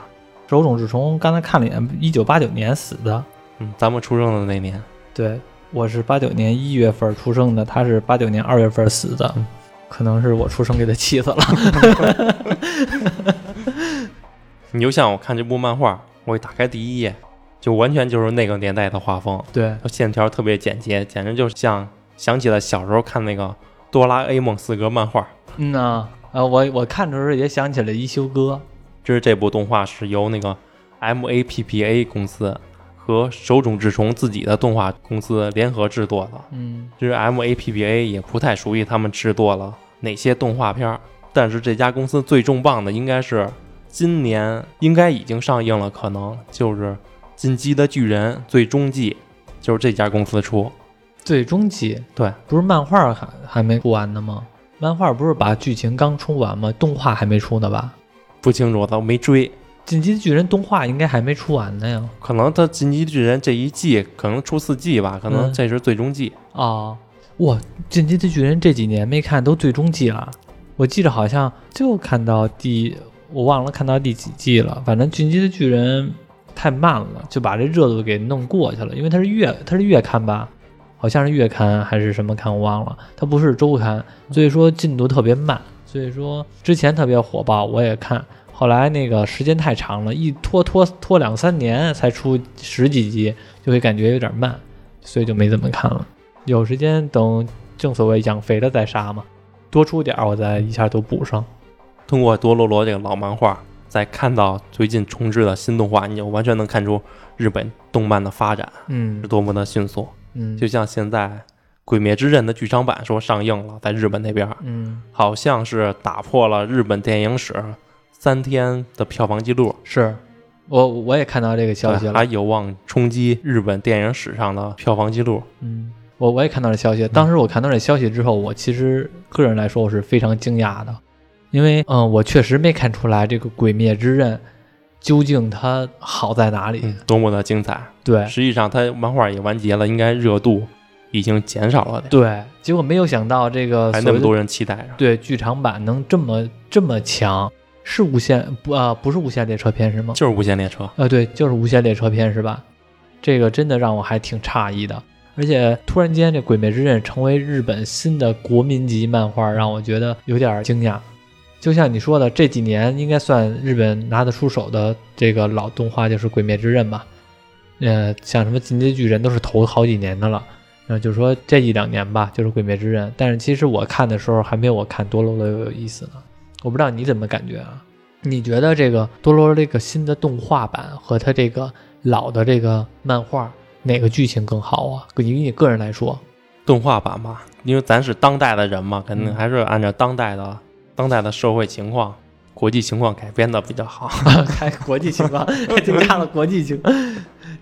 手冢治虫刚才看了一眼，一九八九年死的。嗯，咱们出生的那年，对，我是八九年一月份出生的，他是八九年二月份死的，嗯可能是我出生给他气死了。你就像我看这部漫画，我一打开第一页，就完全就是那个年代的画风，对，线条特别简洁，简直就像想起了小时候看那个哆啦 A 梦四格漫画。嗯呐，呃，我我看的时候也想起了一休哥。就是这部动画是由那个 MAPPA 公司和手冢治虫自己的动画公司联合制作的。嗯就是 MAPPA 也不太熟悉他们制作了哪些动画片儿，但是这家公司最重磅的应该是今年应该已经上映了，可能就是《进击的巨人》最终季，就是这家公司出。最终季对，不是漫画还还没出完呢吗？漫画不是把剧情刚出完吗？动画还没出呢吧？不清楚，我没追，进击的巨人动画应该还没出完呢呀。可能他《进击的巨人》这一季可能出四季吧，可能嗯这是最终季。哦，哇，进击的巨人这几年没看都最终季了，我记得好像就看到第，我忘了看到第几季了。反正进击的巨人太慢了，就把这热度给弄过去了，因为它是月，它是月刊吧，好像是月刊还是什么刊，我忘了，它不是周刊，所以说进度特别慢。所以说之前特别火爆，我也看，后来那个时间太长了，一拖拖拖两三年才出十几集，就会感觉有点慢，所以就没怎么看了。有时间等正所谓养肥了再杀嘛，多出点儿我再一下都补上。通过多罗罗这个老漫画，再看到最近重制的新动画，你就完全能看出日本动漫的发展嗯是多么的迅速。嗯，就像现在《鬼灭之刃》的剧场版说上映了，在日本那边嗯好像是打破了日本电影史三天的票房记录，是我我也看到这个消息了。还有望冲击日本电影史上的票房记录。嗯，我我也看到这消息。当时我看到这消息之后，我其实个人来说我是非常惊讶的，因为嗯，我确实没看出来这个《鬼灭之刃》究竟它好在哪里。嗯，多么的精彩！对实际上，它漫画也完结了，应该热度已经减少了点，对，结果没有想到这个还那么多人期待着。对剧场版能这么这么强，是无限不啊、不是无限列车篇是吗？就是无限列车，呃，对，就是无限列车篇是吧？这个真的让我还挺诧异的，而且突然间这《鬼灭之刃》成为日本新的国民级漫画，让我觉得有点惊讶。就像你说的，这几年应该算日本拿得出手的这个老动画就是《鬼灭之刃》吧。呃，像什么《进击的巨人》都是头好几年的了，呃，就是说这一两年吧，就是《鬼灭之刃》。但是其实我看的时候还没有我看多罗罗有意思呢。我不知道你怎么感觉啊？你觉得这个多罗罗这个新的动画版和它这个老的这个漫画哪个剧情更好啊？以你个人来说，动画版吧，因为咱是当代的人嘛，肯定嗯还是按照当代的、当代的社会情况、国际情况改编的比较好。开国际情况，还增加了国际情，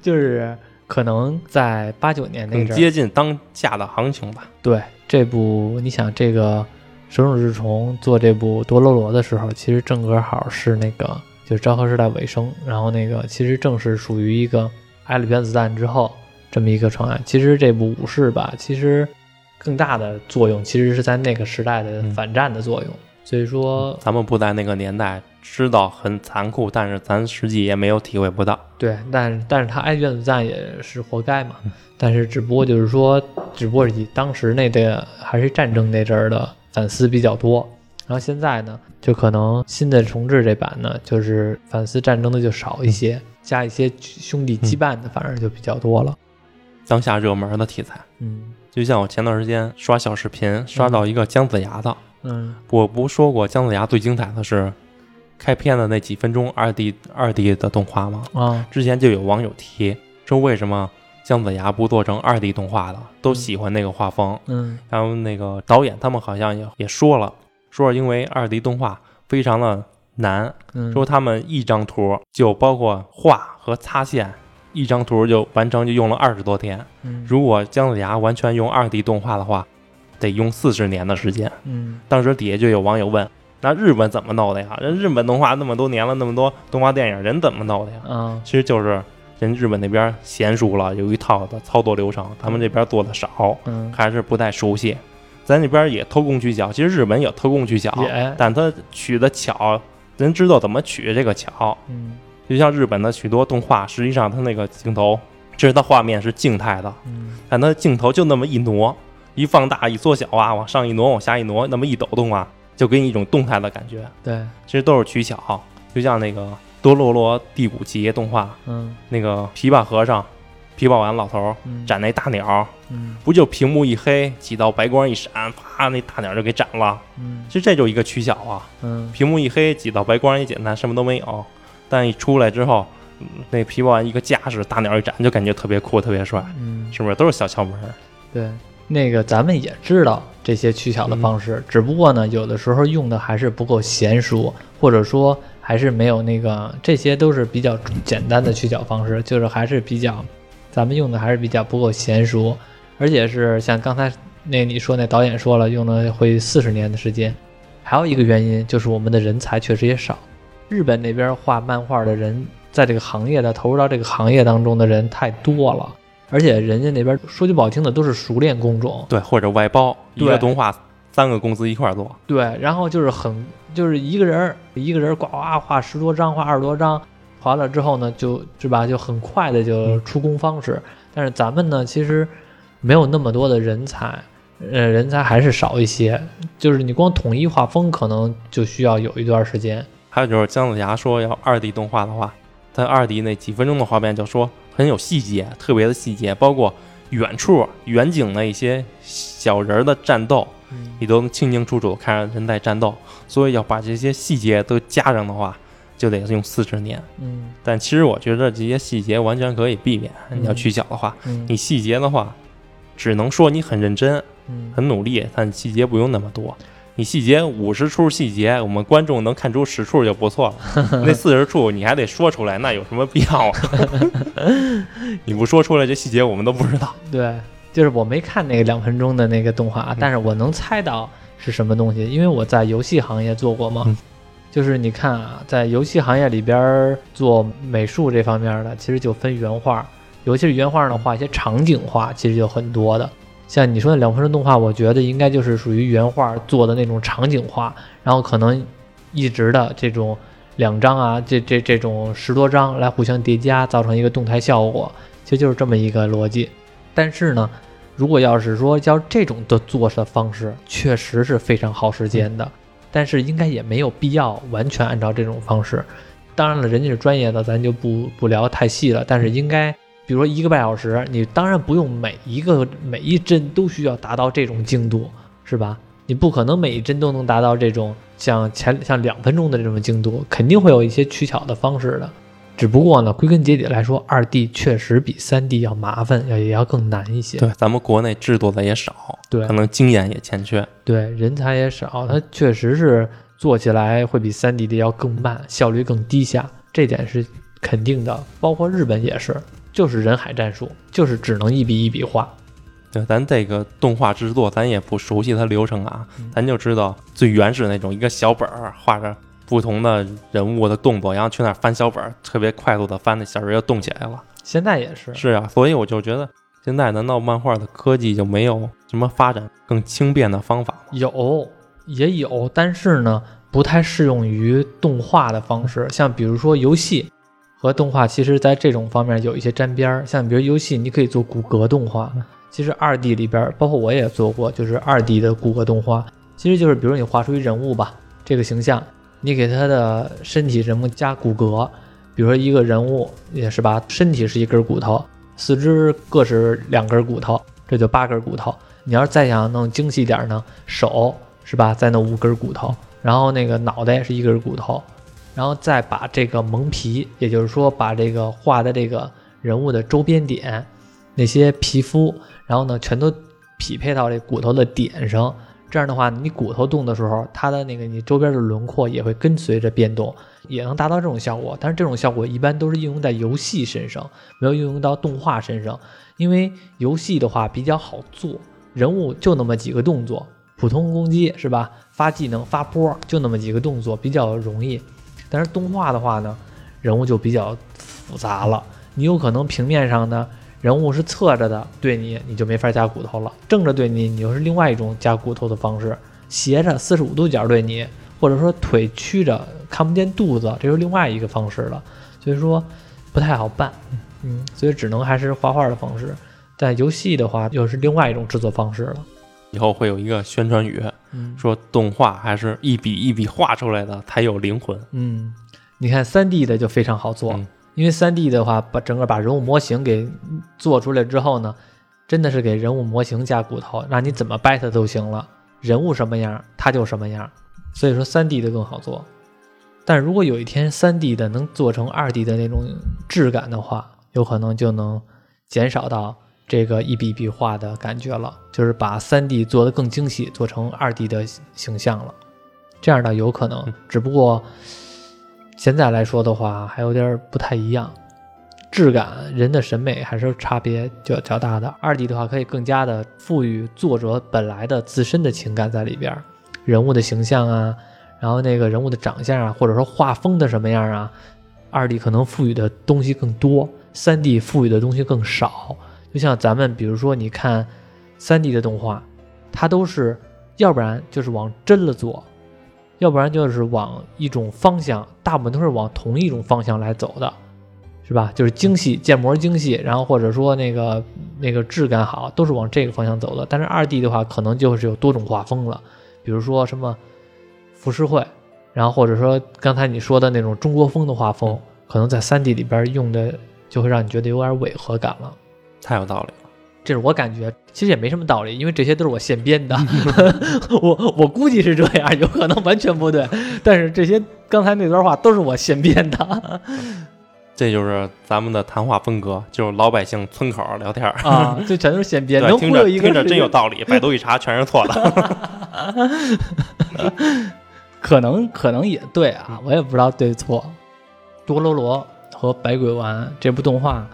就是可能在八九年那更阵儿，接近当下的行情吧。对这部，你想这个手冢治虫做这部多罗罗的时候，其实正正好是那个就是昭和时代尾声，然后那个其实正是属于一个挨了原子弹之后这么一个传言。其实这部武士吧，其实更大的作用其实是在那个时代的嗯反战的作用。所以说，咱们不在那个年代，知道很残酷，但是咱实际也没有体会不到。对，但但是他挨原子弹也是活该嘛。但是只不过就是说，只不过以当时那个还是战争那阵儿的反思比较多。然后现在呢，就可能新的重置这版呢，就是反思战争的就少一些，加一些兄弟羁绊的，反而就比较多了。当下热门的题材，嗯就像我前段时间刷小视频，刷到一个姜子牙的，嗯我不说过姜子牙最精彩的是开篇的那几分钟二 D 二 D 的动画吗？啊之前就有网友提说，为什么姜子牙不做成二 D 动画的？都喜欢那个画风。嗯然后那个导演他们好像也也说了，说是因为二 D 动画非常的难，嗯，说他们一张图就包括画和擦线，一张图就完成就用了二十多天。嗯如果姜子牙完全用二 D 动画的话，得用四十年的时间。嗯当时底下就有网友问：“那日本怎么弄的呀？人日本动画那么多年了，那么多动画电影，人怎么弄的呀？”啊其实就是人日本那边娴熟了，有一套的操作流程，他们这边做的少，嗯还是不太熟悉。咱这边也偷工取巧，其实日本也偷工取巧，但他取的巧，人知道怎么取这个巧。嗯就像日本的许多动画，实际上它那个镜头，其实它画面是静态的，嗯但它镜头就那么一挪，一放大一缩小啊，往上一挪，往下一挪，那么一抖动啊，就给你一种动态的感觉。对其实都是取巧，就像那个多罗罗第五集动画，嗯那个琵琶和尚、琵琶丸老头斩那大鸟，嗯不就屏幕一黑，几道白光一闪，啪，那大鸟就给斩了。嗯其实这就一个取巧啊，嗯屏幕一黑，几道白光一简单，什么都没有。但一出来之后，嗯那琵琶丸一个架势，大鸟一展，就感觉特别酷，特别帅，嗯是不是？都是小窍门儿。对，那个咱们也知道这些取巧的方式，只不过呢，有的时候用的还是不够娴熟，或者说还是没有那个，这些都是比较简单的取巧方式，就是还是比较，咱们用的还是比较不够娴熟，而且是像刚才那你说那导演说了，用了会四十年的时间，还有一个原因就是我们的人才确实也少，日本那边画漫画的人，在这个行业的投入到这个行业当中的人太多了。而且人家那边说句不好听的，都是熟练工种，对，或者外包一个动画，三个公司一块儿做。对，然后就是很就是一个人儿一个人儿呱呱画十多张，画二十多张，画了之后呢，就是吧，就很快的就出工方式。但是咱们呢，其实没有那么多的人才，呃，人才还是少一些。就是你光统一画风，可能就需要有一段时间。还有就是姜子牙说要二 D 动画的话，他二 D 那几分钟的画面就说很有细节，特别的细节，包括远处远景的一些小人儿的战斗，嗯你都能清清楚楚地看着人在战斗。所以要把这些细节都加上的话，就得用四十年。嗯但其实我觉得这些细节完全可以避免。嗯你要取巧的话，嗯你细节的话，只能说你很认真、嗯很努力，但细节不用那么多。你细节五十处细节，我们观众能看出十处就不错了。那四十处你还得说出来，那有什么必要啊？你不说出来，这细节我们都不知道。对，就是我没看那个两分钟的那个动画，嗯但是我能猜到是什么东西，因为我在游戏行业做过嘛。嗯就是你看啊，在游戏行业里边儿做美术这方面的，其实就分原画，尤其是原画呢，画一些场景画，其实就很多的。像你说的两分钟动画，我觉得应该就是属于原画做的那种场景画，然后可能一直的这种两张啊，这这这种十多张来互相叠加，造成一个动态效果，其实就是这么一个逻辑。但是呢，如果要是说要这种的做的方式，确实是非常耗时间的，但是应该也没有必要完全按照这种方式。当然了，人家是专业的，咱就不不聊太细了。但是应该，比如说一个半小时，你当然不用每一个每一帧都需要达到这种精度，是吧？你不可能每一帧都能达到这种像前像两分钟的这种精度，肯定会有一些取巧的方式的。只不过呢，归根结底来说，二 D 确实比三 D 要麻烦，要也要更难一些。对，咱们国内制作的也少，对可能经验也欠缺。对，人才也少，它确实是做起来会比三 D 的要更慢，效率更低下，这点是肯定的。包括日本也是，就是人海战术，就是只能一笔一笔画。对，咱这个动画制作，咱也不熟悉它流程啊，嗯咱就知道最原始那种一个小本儿画着不同的人物的动作，然后去那儿翻小本儿，特别快速的翻，那小人就动起来了。现在也是，是啊，所以我就觉得现在难道漫画的科技就没有什么发展更轻便的方法吗？有也有，但是呢，不太适用于动画的方式。像比如说游戏和动画，其实在这种方面有一些沾边儿。像比如游戏，你可以做骨骼动画，其实二 D 里边，包括我也做过，就是二 D 的骨骼动画，其实就是比如你画出一人物吧，这个形象，你给他的身体人物加骨骼，比如说一个人物也是吧，身体是一根骨头，四肢各是两根骨头，这就八根骨头。你要是再想弄精细点呢，手是吧，再弄五根骨头，然后那个脑袋也是一根骨头，然后再把这个蒙皮，也就是说把这个画的这个人物的周边点那些皮肤，然后呢全都匹配到这骨头的点上。这样的话，你骨头动的时候，它的那个你周边的轮廓也会跟随着变动，也能达到这种效果。但是这种效果一般都是应用在游戏身上，没有应用到动画身上，因为游戏的话比较好做，人物就那么几个动作，普通攻击是吧？发技能、发波就那么几个动作，比较容易。但是动画的话呢，人物就比较复杂了，你有可能平面上呢。人物是侧着的对你，你就没法加骨头了；正着对你，你又是另外一种加骨头的方式；斜着四十五度角对你，或者说腿曲着看不见肚子，这是另外一个方式了。所以说不太好办，嗯，所以只能还是画画的方式。但游戏的话，又是另外一种制作方式了。以后会有一个宣传语，嗯说动画还是一笔一笔画出来的才有灵魂。嗯，你看三 D 的就非常好做，嗯因为三 D 的话，把整个把人物模型给做出来之后呢，真的是给人物模型加骨头，让你怎么掰它都行了，人物什么样它就什么样。所以说三 D 的更好做，但如果有一天三 D 的能做成二 D 的那种质感的话，有可能就能减少到这个一笔一笔画的感觉了，就是把三 D 做得更精细，做成二 D 的形象了。这样的有可能，只不过现在来说的话，还有点不太一样，质感、人的审美还是差别较较大的。二 D 的话，可以更加的赋予作者本来的自身的情感在里边，人物的形象啊，然后那个人物的长相啊，或者说画风的什么样啊，二 D 可能赋予的东西更多，三 D 赋予的东西更少。就像咱们比如说，你看三 D 的动画，它都是要不然就是往真了做，要不然就是往一种方向，大部分都是往同一种方向来走的，是吧？就是精细建模精细，然后或者说那个那个质感好，都是往这个方向走的。但是二 D 的话，可能就是有多种画风了，比如说什么浮世绘，然后或者说刚才你说的那种中国风的画风，可能在三 D 里边用的就会让你觉得有点违和感了。太有道理了。这是我感觉，其实也没什么道理，因为这些都是我现编的，我我估计是这样，有可能完全不对，但是这些刚才那段话都是我现编的这就是咱们的谈话风格，就是老百姓村口聊天。啊，这全都是现编，对，听能忽悠一个着听着真有道理，百度一查全是错的。可能可能也对啊，我也不知道对错。多罗罗和百鬼丸这部动画，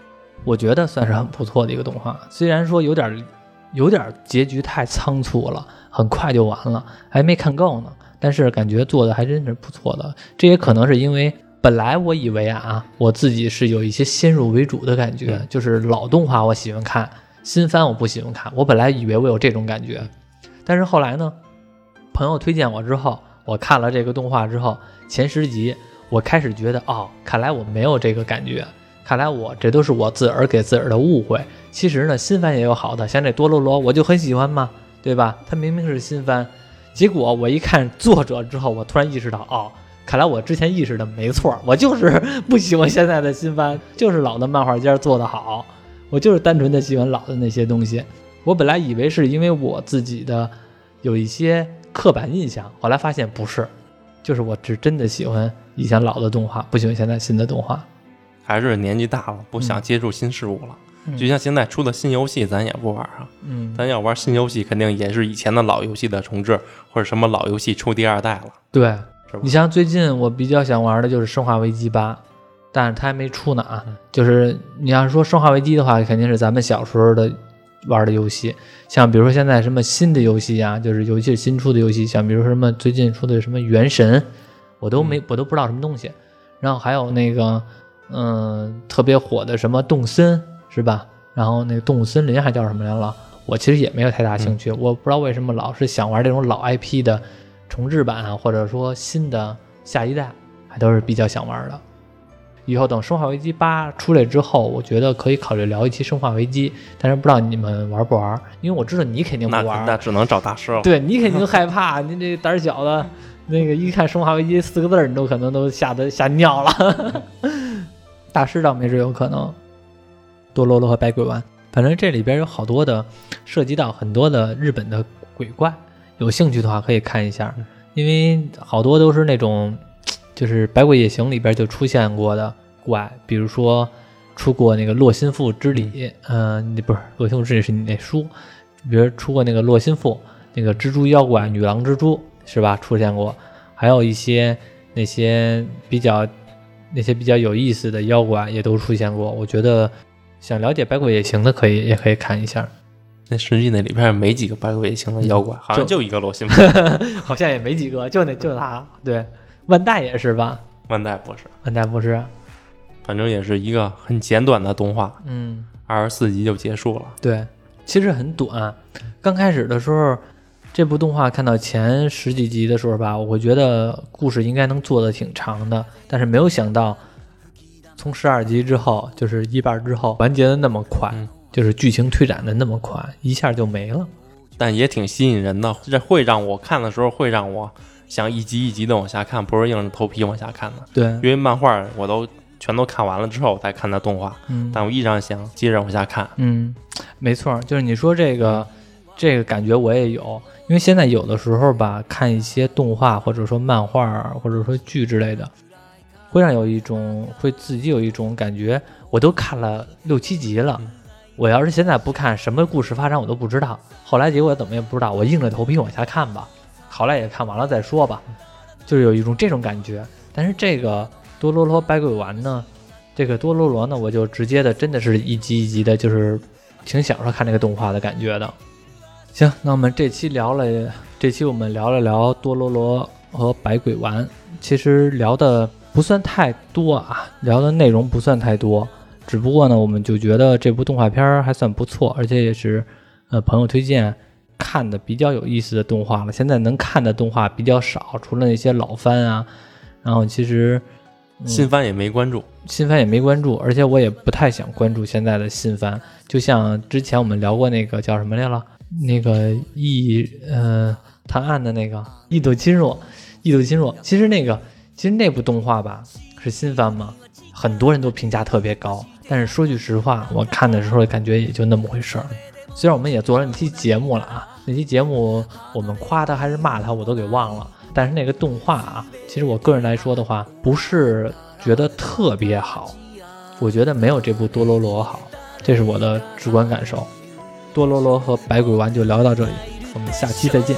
我觉得算是很不错的一个动画，虽然说有点有点结局太仓促了，很快就完了，还没看够呢。但是感觉做的还真是不错的，这也可能是因为本来我以为啊，我自己是有一些先入为主的感觉，嗯就是老动画我喜欢看，新番我不喜欢看。我本来以为我有这种感觉，但是后来呢，朋友推荐我之后，我看了这个动画之后，前十集我开始觉得，哦，看来我没有这个感觉，看来我这都是我自个儿给自个儿的误会。其实呢，新番也有好的，像这多罗罗，我就很喜欢嘛，对吧？它明明是新番，结果我一看作者之后，我突然意识到，哦，看来我之前意识的没错，我就是不喜欢现在的新番，就是老的漫画家做的好，我就是单纯的喜欢老的那些东西。我本来以为是因为我自己的有一些刻板印象，后来发现不是，就是我只真的喜欢以前老的动画，不喜欢现在新的动画。还是年纪大了，不想接触新事物了。嗯就像现在出的新游戏，咱也不玩啊。嗯，咱要玩新游戏，肯定也是以前的老游戏的重置，或者什么老游戏出第二代了，对是吧你？像最近我比较想玩的就是《生化危机八》，但是它还没出呢啊。就是你要是说《生化危机》的话，肯定是咱们小时候的玩的游戏，像比如说现在什么新的游戏啊，就是尤其是新出的游戏，像比如说什么最近出的什么《原神》，我都没我都不知道什么东西。然后还有那个嗯，特别火的什么动森是吧？然后那个动物森林还叫什么来了？我其实也没有太大兴趣，我不知道为什么老是想玩这种老 IP 的重置版啊，或者说新的下一代，还都是比较想玩的。以后等《生化危机八》出来之后，我觉得可以考虑聊一期《生化危机》，但是不知道你们玩不玩？因为我知道你肯定不玩，那只能找大师了。对你肯定害怕，你这胆小的，那个一看《生化危机》四个字，你都可能都吓得吓尿了。大师倒没准有可能。多罗罗和白鬼丸，反正这里边有好多的涉及到很多的日本的鬼怪，有兴趣的话可以看一下，因为好多都是那种就是《百鬼夜行》里边就出现过的怪，比如说出过那个洛心赋之礼，嗯、那不是洛心赋之礼是你那书，比如出过那个洛心赋那个蜘蛛妖怪、女郎蜘蛛是吧？出现过，还有一些那些比较那些比较有意思的妖怪也都出现过，我觉得。想了解《百鬼夜行》的可以也可以看一下，那实际那里边没几个百鬼夜行的妖怪，好像就一个罗心 好像也没几个，就那就他。对，万代也是吧？万代不是，万代不是，反正也是一个很简短的动画，嗯，二十四集就结束了。对，其实很短。刚开始的时候，这部动画看到前十几集的时候吧，我会觉得故事应该能做的挺长的，但是没有想到。从十二集之后，就是一半之后，完结的那么快，嗯就是剧情推展的那么快，一下就没了。但也挺吸引人的，这会让我看的时候会让我想一集一集的往下看，不是硬着头皮往下看的。对，因为漫画我都全都看完了之后再看的动画，嗯，但我依然想接着往下看。嗯，没错，就是你说这个，这个感觉我也有，因为现在有的时候吧，看一些动画或者说漫画或者说剧之类的。会让有一种会自己有一种感觉，我都看了六七集了，我要是现在不看，什么故事发展我都不知道。后来结果怎么也不知道，我硬着头皮往下看吧，好赖也看完了再说吧，就是有一种这种感觉。但是这个多罗罗百鬼丸呢，这个多罗罗呢，我就直接的真的是一集一集的，就是挺享受看这个动画的感觉的。行，那我们这期聊了，这期我们聊了聊多罗罗和百鬼丸，其实聊的。不算太多啊，聊的内容不算太多，只不过呢，我们就觉得这部动画片还算不错，而且也是呃朋友推荐看的比较有意思的动画了。现在能看的动画比较少，除了那些老番啊，然后其实、嗯、新番也没关注，新番也没关注，而且我也不太想关注现在的新番。就像之前我们聊过那个叫什么来了，那个异呃探案的那个异度侵入，异度侵入，其实那个。其实那部动画吧是新番嘛，很多人都评价特别高。但是说句实话，我看的时候感觉也就那么回事儿。虽然我们也做了那期节目了啊，那期节目我们夸他还是骂他，我都给忘了。但是那个动画啊，其实我个人来说的话，不是觉得特别好，我觉得没有这部多罗罗好，这是我的直观感受。多罗罗和百鬼丸就聊到这里，我们下期再见。